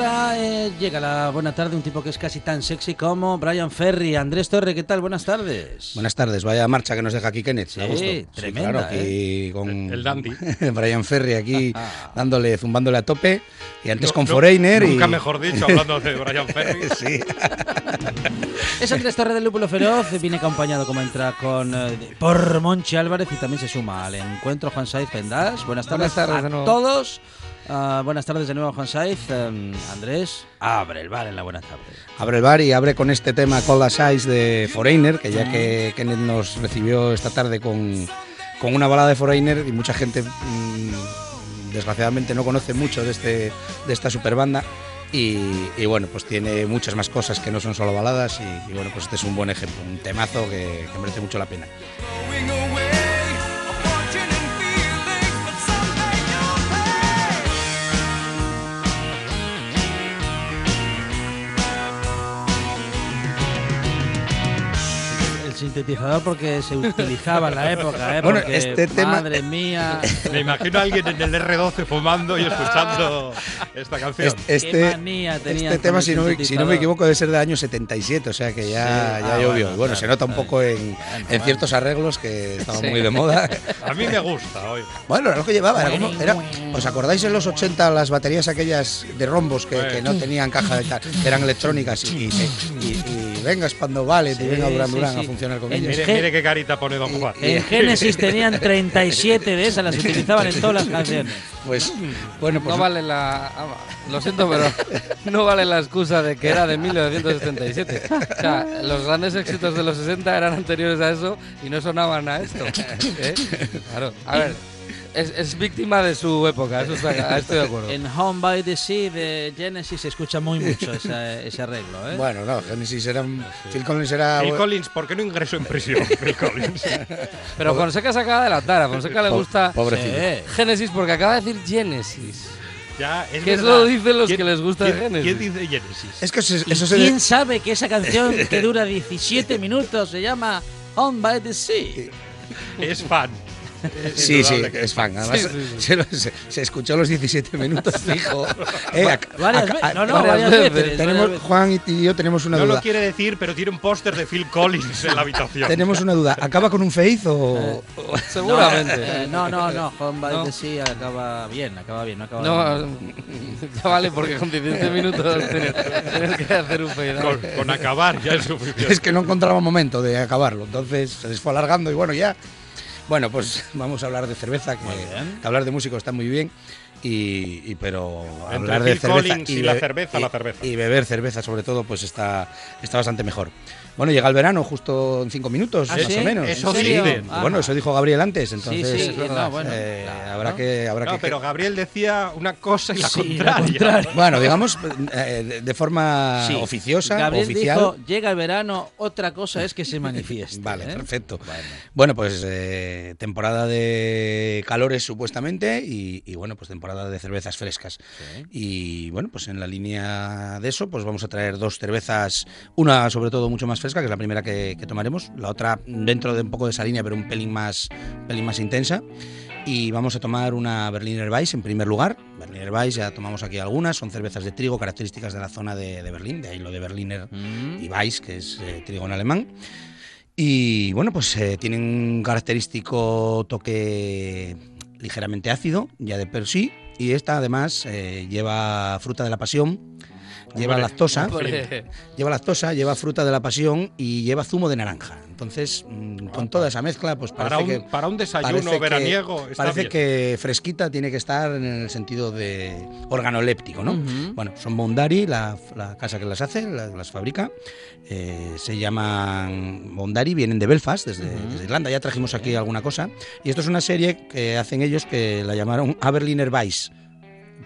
Ahora eh, llega la buena tarde, un tipo que es casi tan sexy como Brian Ferry. Andrés Torre, ¿qué tal? Buenas tardes. Buenas tardes, vaya marcha que nos deja aquí Kenneth. Sí, gusto. tremenda, claro, aquí ¿eh? con El- el dandy. Brian Ferry aquí dándole, zumbándole a tope. Y antes No- con no- Foreigner. y... Nunca mejor dicho, hablando de Brian Ferry. sí. Es Andrés Torre del Lúpulo Feroz, viene acompañado como entra con eh, por Monchi Álvarez y también se suma al encuentro Juan Saiz Pendas. Buenas tardes, Buenas tardes a todos. Ah, buenas tardes de nuevo Juan Saiz. Em, Andrés, abre el bar en la buena tarde. Abre el bar y abre con este tema Cold as Ice de Foreigner, que ya que Kenneth nos recibió esta tarde con, con una balada de Foreigner y mucha gente mm, desgraciadamente no conoce mucho de, este, de esta super banda. Y, y bueno, pues tiene muchas más cosas que no son solo baladas y, y bueno, pues este es un buen ejemplo, un temazo que, que merece mucho la pena. Sintetizador porque se utilizaba en la época, ¿eh? Bueno, Porque, este tema- Madre mía. Me imagino a alguien en el R12 fumando y escuchando esta canción. Este, este- manía este tema, si no, me- si no me equivoco, debe ser del año 77, o sea que ya, Sí, ya ah, llovió. bueno, se nota un poco en, en ciertos arreglos que estaban muy de moda. A mí me gusta hoy. Bueno, era lo que llevaba. Era como, era- ¿Os acordáis en los 80 las baterías aquellas de rombos que, que no tenían caja de tal, que eran electrónicas y, y, y- y vengas cuando vale, Sí, y venga Durán sí, Durán sí. a funcionar con En ellas. Mire, qué carita pone Don Juan. En Génesis tenían 37 de esas, las utilizaban en todas las canciones. Pues, bueno, pues No vale la. Lo siento, pero no vale la excusa de que era de 1977. O sea, los grandes éxitos de los 60 eran anteriores a eso y no sonaban a esto. ¿Eh? Claro. A ver, es, es víctima de su época, eso está, estoy de acuerdo. En Home by the Sea de Genesis se escucha muy mucho ese, ese arreglo. ¿eh? Bueno, no, Genesis era. un- Phil Collins era. Phil Collins, ¿por qué no ingresó en prisión? Phil Collins. Pero Fonseca se acaba de adelantar. A Fonseca le gusta pobrecito. Sí. Génesis porque acaba de decir Genesis. Ya, es Que eso verdad. lo dicen los ¿Quién- que les gusta quién- Genesis. ¿Quién dice Genesis? Es que eso, ¿Y eso se. ¿Quién sabe que esa canción que dura 17 minutos se llama Home by the Sea? Es fan. Sí, sí, que es fan. Además, Sí, sí, sí. Se, lo- se- se escuchó los 17 minutos fijo. Eh, Varias. No, no, varias varias veces. veces. Tenemos, varias. Juan y yo tenemos una No duda. lo quiere decir, pero tiene un póster de Phil Collins en la habitación. Tenemos una duda. ¿Acaba con un face o.? Seguramente. Eh, no, no, no. Home by No. Sea acaba bien, acaba bien. No, acaba No, bien. ya vale, porque con 17 minutos tienes, tienes que hacer un fade Con, con acabar ya es suficiente. Es que no encontraba momento de acabarlo. Entonces se les fue alargando y bueno, ya. Bueno, pues vamos a hablar de cerveza, que, que hablar de músico está muy bien. Y, y pero Entre hablar de cerveza Collins y la cerveza, y- la cerveza. y beber cerveza sobre todo pues está está bastante mejor bueno llega el verano justo en cinco minutos ¿Ah, más sí? o menos Eso. Ah. bueno eso dijo Gabriel antes Sí, entonces sí, es verdad. no, bueno, Eh, claro. habrá que habrá No, que pero Gabriel decía una cosa y la Sí, la contraria. bueno digamos eh, de, forma Sí. oficiosa Gabriel oficial dijo, llega el verano, otra cosa es que se manifieste. Vale, ¿eh? perfecto. Bueno, pues eh, temporada de calores supuestamente y, y, bueno, pues temporada de cervezas frescas. Y bueno, pues en la línea de eso, pues vamos a traer dos cervezas, una sobre todo mucho más fresca, que es la primera que, que tomaremos, la otra dentro de un poco de esa línea, pero un pelín más, un pelín más intensa. Y vamos a tomar una Berliner Weiss en primer lugar. Berliner Weiss ya tomamos aquí algunas, son cervezas de trigo características de la zona de, de Berlín, de ahí lo de Berliner Mm. y Weiss, que es eh, trigo en alemán. Y bueno, pues eh, tienen un característico toque ligeramente ácido, ya de per sí. Y esta además eh, lleva fruta de la pasión, lleva lactosa, lleva lactosa, lleva fruta de la pasión y lleva zumo de naranja. Entonces, mm, con toda esa mezcla, pues parece Para un, que para un desayuno parece que- veraniego está parece bien. que fresquita tiene que estar en el sentido de organoléptico, ¿no? Ujú. Bueno, son Mondari, la, la casa que las hace, la- las fabrica. eh, se llaman Mondari, vienen de Belfast, desde, desde Irlanda. Ya trajimos aquí alguna cosa. Y esto es una serie que hacen ellos que la llamaron Aberliner Weiss.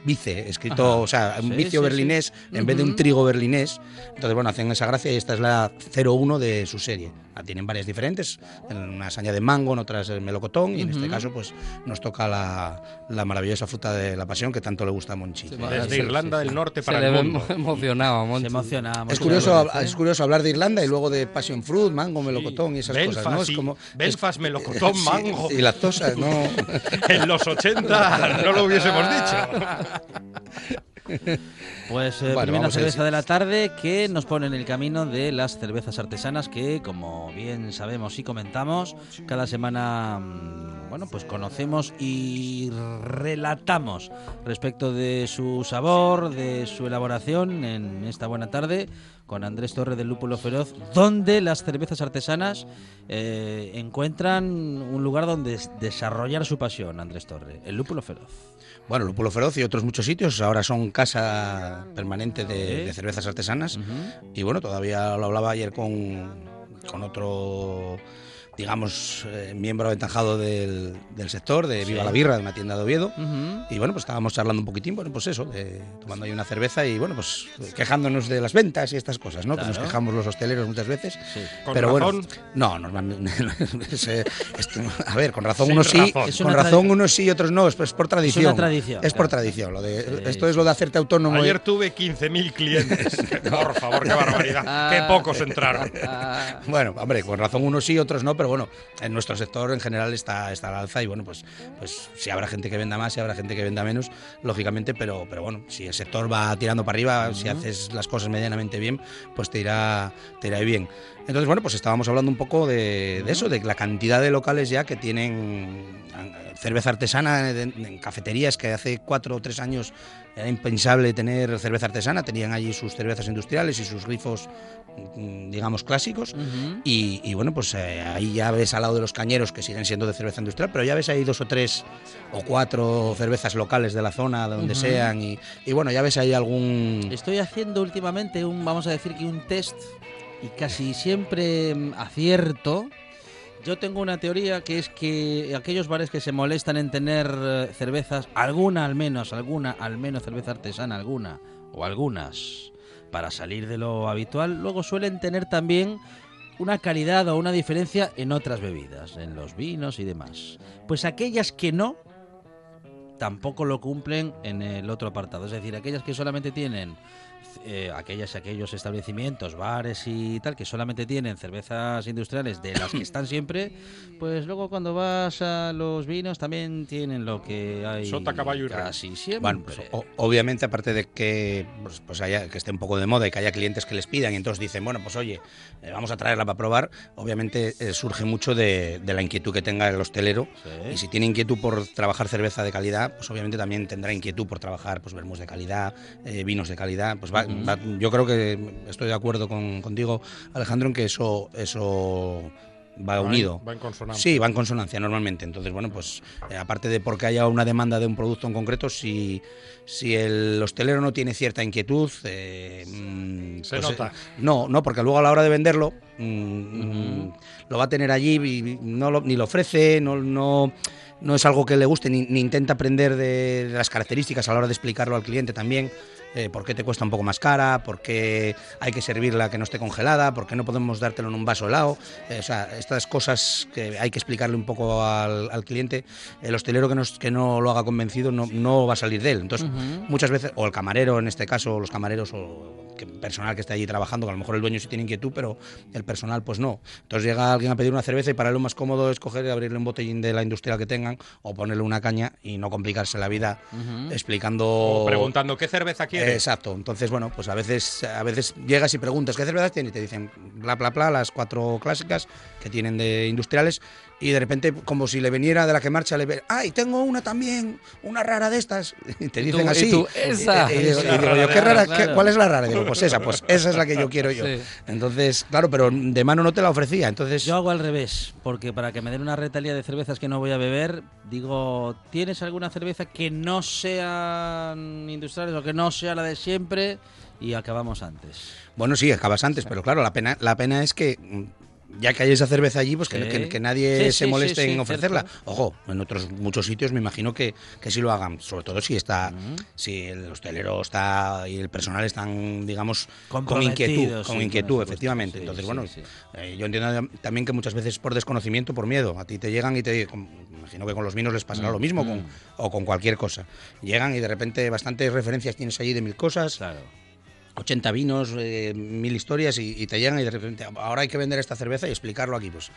Vice, escrito, Ajá. o sea, un Sí, vicio sí, berlinés en vez de un trigo berlinés. Entonces, bueno, hacen esa gracia y esta es la 01 de su serie. Ah, Tienen varias diferentes, en unas añaden mango, en otras el melocotón y en este caso pues nos toca la, la maravillosa fruta de la pasión que tanto le gusta a Monchi. Sí, Desde sí, Irlanda sí, sí. del Norte Se para le el mundo. emo- emocionado, Se Monchi. emociona. Es mucho curioso, ¿eh? es curioso hablar de Irlanda y luego de passion fruit, mango, melocotón y esas Belfast, cosas, ¿no? Es sí. como Belfast, melocotón, Sí, mango. y lactosa, no. En los 80 no lo hubiésemos dicho. Pues eh, Bueno, primera cerveza de la tarde que nos pone en el camino de las cervezas artesanas que, como bien sabemos y comentamos, cada semana, mm, bueno, pues conocemos y relatamos respecto de su sabor, de su elaboración en esta buena tarde con Andrés Torre del Lúpulo Feroz, donde las cervezas artesanas eh, encuentran un lugar donde desarrollar su pasión, Andrés Torre, el Lúpulo Feroz. Bueno, Lúpulo Feroz y otros muchos sitios ahora son casa permanente de, cervezas artesanas. Y bueno, todavía lo hablaba ayer con, con otro, digamos, eh, miembro aventajado del, del sector, de Viva Sí. la Birra, de una tienda de Oviedo. Y bueno, pues estábamos charlando un poquitín, bueno, pues eso, de- tomando ahí una cerveza y bueno, pues quejándonos de las ventas y estas cosas, ¿no? Que nos quejamos los hosteleros muchas veces. ¿Con pero razón? bueno, no, normalmente. es, eh, a ver, con razón Sin unos sí, razón. Es con una razón unos sí y otros no, es, es por tradición. tradición, Es por tradición. Lo de, Sí, esto es lo de hacerte autónomo. Ayer y- tuve 15.000 clientes. Por favor, qué barbaridad. Qué Ah. pocos entraron. Ah, Bueno, hombre, con razón unos sí, otros no, pero bueno, en nuestro sector en general está, está al alza y bueno, pues, pues si habrá gente que venda más, si habrá gente que venda menos, lógicamente, pero, pero bueno, si el sector va tirando para arriba, si haces las cosas medianamente bien, pues te irá, te irá bien. Entonces, bueno, pues estábamos hablando un poco de, de eso, de la cantidad de locales ya que tienen cerveza artesana en, en cafeterías que hace cuatro o tres años era impensable tener cerveza artesana, tenían allí sus cervezas industriales y sus grifos, mm, digamos, clásicos. Y, y bueno, pues eh, ahí ya ves al lado de los cañeros que siguen siendo de cerveza industrial, pero ya ves ahí dos o tres o cuatro cervezas locales de la zona, de donde sean, y, y bueno, ya ves ahí algún... Estoy haciendo últimamente un, vamos a decir que un test y casi siempre mm, acierto. Yo tengo una teoría que es que aquellos bares que se molestan en tener eh, cervezas, alguna al menos, alguna al menos cerveza artesana, alguna o algunas, para salir de lo habitual, luego suelen tener también una calidad o una diferencia en otras bebidas, en los vinos y demás. Pues aquellas que no, tampoco lo cumplen en el otro apartado. Es decir, aquellas que solamente tienen eh, aquellas y aquellos establecimientos, bares y tal, que solamente tienen cervezas industriales de las que están siempre, pues luego cuando vas a los vinos también tienen lo que hay Sota, caballo y casi siempre. Bueno, pues, o- obviamente, aparte de que, pues, pues haya, que esté un poco de moda y que haya clientes que les pidan y entonces dicen, bueno, pues oye, eh, vamos a traerla para probar, obviamente eh, surge mucho de, de la inquietud que tenga el hostelero. Sí. Y si tiene inquietud por trabajar cerveza de calidad, pues obviamente también tendrá inquietud por trabajar pues vermos de calidad, eh, vinos de calidad. Pues va- Ujú. va- yo creo que estoy de acuerdo con, contigo, Alejandro, en que eso, eso va Va en- unido. va en consonancia. Sí, va en consonancia normalmente. Entonces, bueno, pues eh, aparte de porque haya una demanda de un producto en concreto, si, si el hostelero no tiene cierta inquietud, eh, mm, Se pues, nota. eh, no, no, porque luego a la hora de venderlo mm, lo va a tener allí y no lo- ni lo ofrece, no, no, no es algo que le guste, ni, ni intenta aprender de, de las características a la hora de explicarlo al cliente también. eh, por qué te cuesta un poco más cara, por qué hay que servirla que no esté congelada, por qué no podemos dártelo en un vaso helado. Eh, o sea, estas cosas que hay que explicarle un poco al, al cliente, el hostelero que no, que no lo haga convencido no, no va a salir de él. Entonces, muchas veces, o el camarero en este caso, los camareros o personal que está allí trabajando, que a lo mejor el dueño sí tiene inquietud, pero el personal pues no. Entonces llega alguien a pedir una cerveza y para él lo más cómodo es coger y abrirle un botellín de la industrial que tengan o ponerle una caña y no complicarse la vida explicando... O preguntando qué cerveza quiere. Exacto. Entonces, bueno, pues a veces, a veces llegas y preguntas qué cervezas tiene y te dicen bla, bla, bla, las cuatro clásicas que tienen de industriales y de repente, como si le viniera de la que marcha, le ve, ¡ay, tengo una también, una rara de estas! Y te Y dicen tú- y así. tú, ¡esa! Y, y digo, yo, ¿qué rara? claro. qué- ¿Cuál es la rara? Digo, pues esa, pues esa es la que yo quiero yo. Sí. Entonces, claro, pero de mano no te la ofrecía. Entonces, Yo hago al revés, porque para que me den una retalía de cervezas que no voy a beber, digo, ¿tienes alguna cerveza que no sean industriales o que no sea la de siempre? Y acabamos antes. Bueno, sí, acabas antes, pero claro, la pena, la pena es que mm, ya que hay esa cerveza allí, pues que, que- que nadie se moleste en ofrecerla. cierto. Ojo, en otros muchos sitios me imagino que, que sí lo hagan, sobre todo si está, si el hostelero está y el personal están, digamos, con inquietud, con inquietud, supuesto, efectivamente. Entonces, bueno, eh, yo entiendo también que muchas veces por desconocimiento, por miedo, a ti te llegan y te con- imagino que con los vinos les pasará Mm, lo mismo, con- mm. o con cualquier cosa. Llegan y de repente bastantes referencias tienes allí de mil cosas. Claro. 80 vinos, eh, mil historias y, y te llegan y de repente ahora hay que vender esta cerveza y explicarlo aquí. Pues,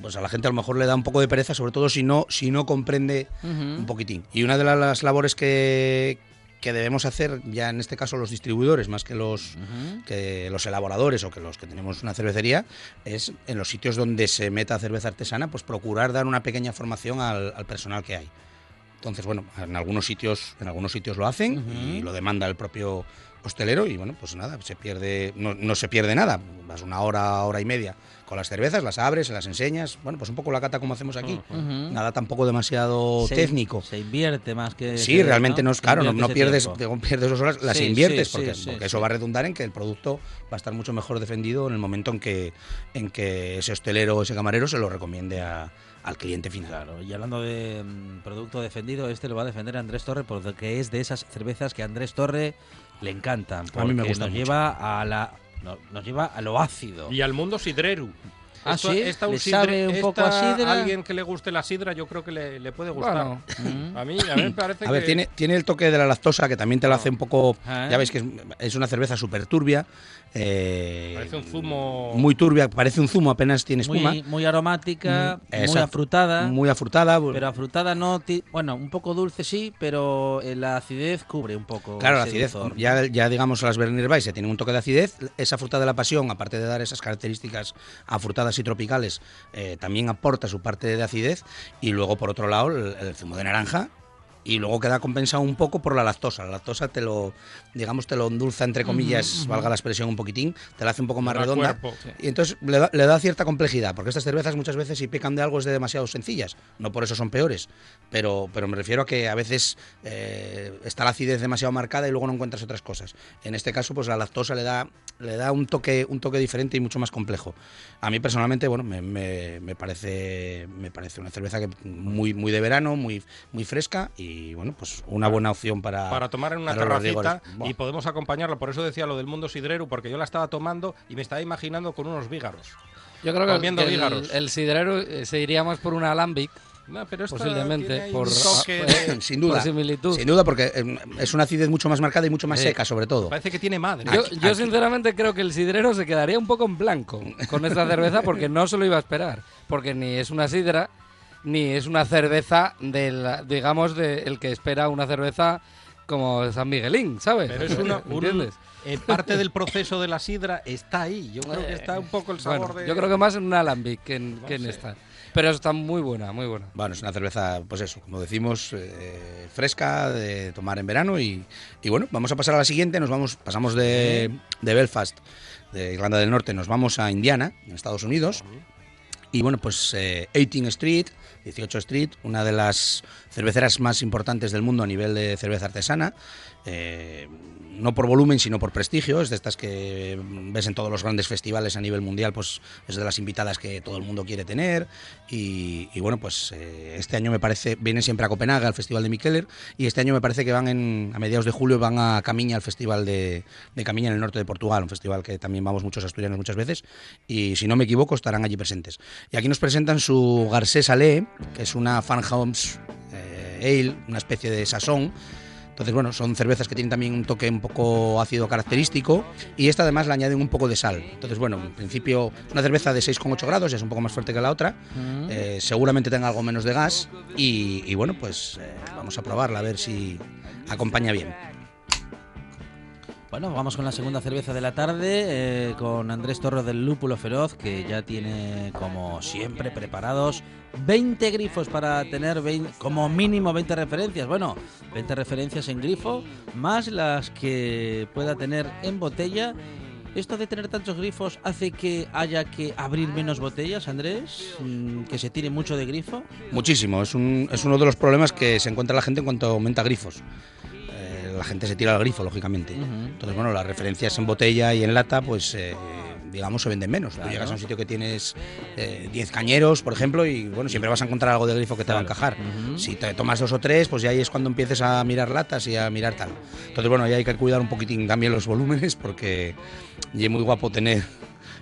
pues a la gente a lo mejor le da un poco de pereza, sobre todo si no, si no comprende un poquitín. Y una de las labores que, que debemos hacer ya en este caso los distribuidores más que los que los elaboradores o que los que tenemos una cervecería es en los sitios donde se meta cerveza artesana pues procurar dar una pequeña formación al, al personal que hay entonces bueno en algunos sitios en algunos sitios lo hacen y lo demanda el propio hostelero y bueno pues nada se pierde no, no se pierde nada. Vas una hora hora y media con las cervezas las abres se las enseñas. Bueno pues un poco la cata como hacemos aquí. Nada tampoco demasiado Se- técnico. Se invierte más que. Sí, que- realmente no, es Se claro, no, no pierdes, pierdes dos horas, las Sí, inviertes sí, porque, sí, sí, porque sí. eso va a redundar en que el producto va a estar mucho mejor defendido en el momento en que, en que ese hostelero o ese camarero se lo recomiende a- al cliente final. Claro, y hablando de mm, producto defendido, este lo va a defender Andrés Torre porque es de esas cervezas que Andrés Torre le encantan. A mí me porque gusta nos mucho. lleva a la no- nos lleva a lo ácido. Y al mundo sidreru. Ah, Esto- ¿sí? esta un ¿Le sidre- sabe un poco a sidra? alguien que le guste la sidra, yo creo que le, le puede gustar. Bueno. a mí, a mí me parece A ver, que tiene, tiene el toque de la lactosa que también te lo hace un poco. Ah. Ya veis que es, es una cerveza súper turbia. Eh, parece un zumo. muy turbia, parece un zumo, apenas tiene espuma. Muy, muy aromática, Mm, muy afrutada. Muy afrutada. Pero afrutada no, ti- bueno, un poco dulce sí, pero eh, la acidez cubre un poco. Claro, la acidez, dulzor. ya, ya digamos las Berliner Weisse tienen un toque de acidez, esa fruta de la pasión, aparte de dar esas características afrutadas y tropicales, eh, también aporta su parte de acidez y luego por otro lado el, el zumo de naranja y luego queda compensado un poco por la lactosa. La lactosa te lo, digamos, te lo endulza entre comillas, Ujú, ujú. valga la expresión un poquitín, te la hace un poco más redonda cuerpo. Y entonces le da, le da cierta complejidad, porque estas cervezas muchas veces si pecan de algo es de demasiado sencillas, no por eso son peores, pero, pero me refiero a que a veces eh, está la acidez demasiado marcada y luego no encuentras otras cosas. En este caso, pues la lactosa le da, le da un toque, un toque diferente y mucho más complejo. A mí personalmente, bueno, me, me- me parece, me parece una cerveza que muy, muy de verano, muy, muy fresca y bueno, pues una buena opción para, para tomar en una terracita y podemos acompañarla. Por eso decía lo del mundo sidrero, porque yo la estaba tomando y me estaba imaginando con unos vígaros. Yo creo que, Comiendo que el, el sidrero eh, se iría más por un alambic. No, pero posiblemente por, de- sin duda. por similitud. Sin duda, porque eh, es una acidez mucho más marcada y mucho más Sí. seca, sobre todo. Parece que tiene madre. Yo, yo sinceramente creo que el sidrero se quedaría un poco en blanco con esta cerveza porque no se lo iba a esperar. Porque ni es una sidra, ni es una cerveza del, digamos, de el que espera una cerveza como San Miguelín, ¿sabes? Pero es una, un- ¿Entiendes? eh, parte del proceso de la sidra está ahí. Yo creo que está un poco el sabor Bueno, de. Yo creo que más en un alambic que en, No que en esta. Pero está muy buena, muy buena. Bueno, es una cerveza, pues eso, como decimos, eh, fresca, de tomar en verano. Y, y bueno, vamos a pasar a la siguiente. Nos vamos, pasamos de, de Belfast, de Irlanda del Norte, nos vamos a Indiana, en Estados Unidos. Y bueno, pues eh, 18 Street, 18 Street, una de las cerveceras más importantes del mundo a nivel de cerveza artesana. Eh, no por volumen, sino por prestigio. Es de estas que ves en todos los grandes festivales a nivel mundial, pues es de las invitadas que todo el mundo quiere tener. Y, bueno, pues eh, este año me parece, vienen siempre a Copenhague al Festival de Mikkeller, y este año me parece que van en, a mediados de julio van a Camiña al Festival de, de Camiña en el norte de Portugal, un festival que también vamos muchos asturianos muchas veces, y si no me equivoco estarán allí presentes. Y aquí nos presentan su Garcés Salé, que es una Farnhomes eh, Ale, una especie de sazón, entonces, bueno, son cervezas que tienen también un toque un poco ácido característico y esta además le añaden un poco de sal. Entonces, bueno, en principio una cerveza de 6,8 grados, ya es un poco más fuerte que la otra. Mm. Eh, seguramente tenga algo menos de gas y, y bueno, pues eh, vamos a probarla a ver si acompaña bien. Bueno, vamos con la segunda cerveza de la tarde, eh, con Andrés Torres del Lúpulo Feroz, que ya tiene, como siempre, preparados 20 grifos para tener 20 como mínimo 20 referencias. Bueno, 20 referencias en grifo, más las que pueda tener en botella. ¿Esto de tener tantos grifos hace que haya que abrir menos botellas, Andrés? Mm, ¿Que se tire mucho de grifo? Muchísimo, es, es uno de los problemas que se encuentra la gente en cuanto aumenta grifos. Eh, la gente se tira al grifo, lógicamente. Entonces, bueno, las referencias en botella y en lata, pues, eh, digamos, se venden menos. Claro. Tú llegas a un sitio que tienes eh, 10 cañeros, por ejemplo, y bueno, siempre vas a encontrar algo de grifo que te va a encajar. Si te tomas dos o tres, pues ya ahí es cuando empieces a mirar latas y a mirar tal. Entonces, bueno, ya hay que cuidar un poquitín también los volúmenes, porque y es muy guapo tener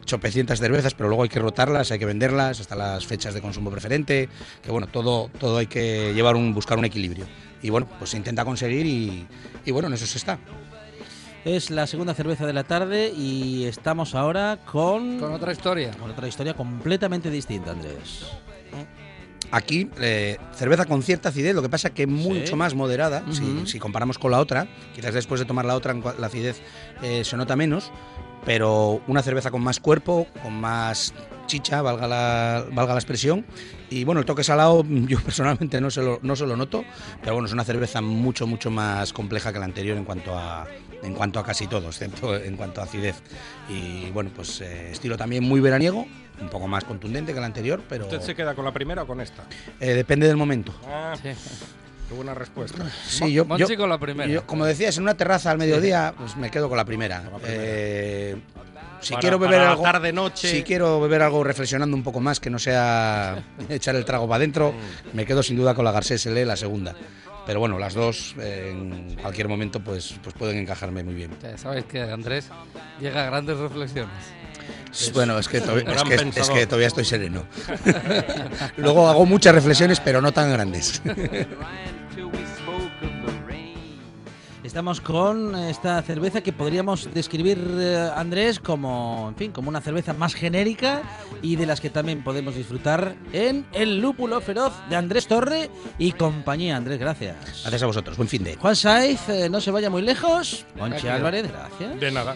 chopecientas cervezas, pero luego hay que rotarlas, hay que venderlas hasta las fechas de consumo preferente, que bueno, todo, todo hay que llevar un, buscar un equilibrio. Y bueno, pues se intenta conseguir y, y bueno, en eso se está. Es la segunda cerveza de la tarde y estamos ahora con... Con otra historia. Con otra historia completamente distinta, Andrés. Aquí, eh, cerveza con cierta acidez, lo que pasa que mucho más moderada, si- comparamos con la otra. Quizás después de tomar la otra, la acidez eh, se nota menos, pero una cerveza con más cuerpo, con más chicha, valga la, valga la expresión. Y bueno, el toque salado yo personalmente no se, lo, no se lo noto, pero bueno, es una cerveza mucho, mucho más compleja que la anterior en cuanto a, en cuanto a casi todo, excepto en cuanto a acidez. Y bueno, pues eh, estilo también muy veraniego, un poco más contundente que la anterior, pero ¿Usted se queda con la primera o con esta? eh, depende del momento. Ah, qué buena respuesta. Sí, yo, yo- con la primera. yo, como decías, en una terraza al mediodía, pues me quedo con la primera. Eh, si Para- quiero beber para algo, tarde, noche. si quiero beber algo reflexionando un poco más, que no sea echar el trago para adentro, Mm. me quedo sin duda con la Garcés L, la segunda. Pero bueno, las dos eh, en cualquier momento pues, pues pueden encajarme muy bien. Ya sabéis que Andrés llega a grandes reflexiones. Bueno, es que, es, que, es que todavía estoy sereno. Luego hago muchas reflexiones, pero no tan grandes. Estamos con esta cerveza que podríamos describir, eh, Andrés, como, en fin, como una cerveza más genérica y de las que también podemos disfrutar en El Lúpulo Feroz de Andrés Torre y compañía. Andrés, gracias. Gracias a vosotros. Buen fin de. Juan Saiz, eh, no se vaya muy lejos. Monchi Aquí. Álvarez, gracias. De nada.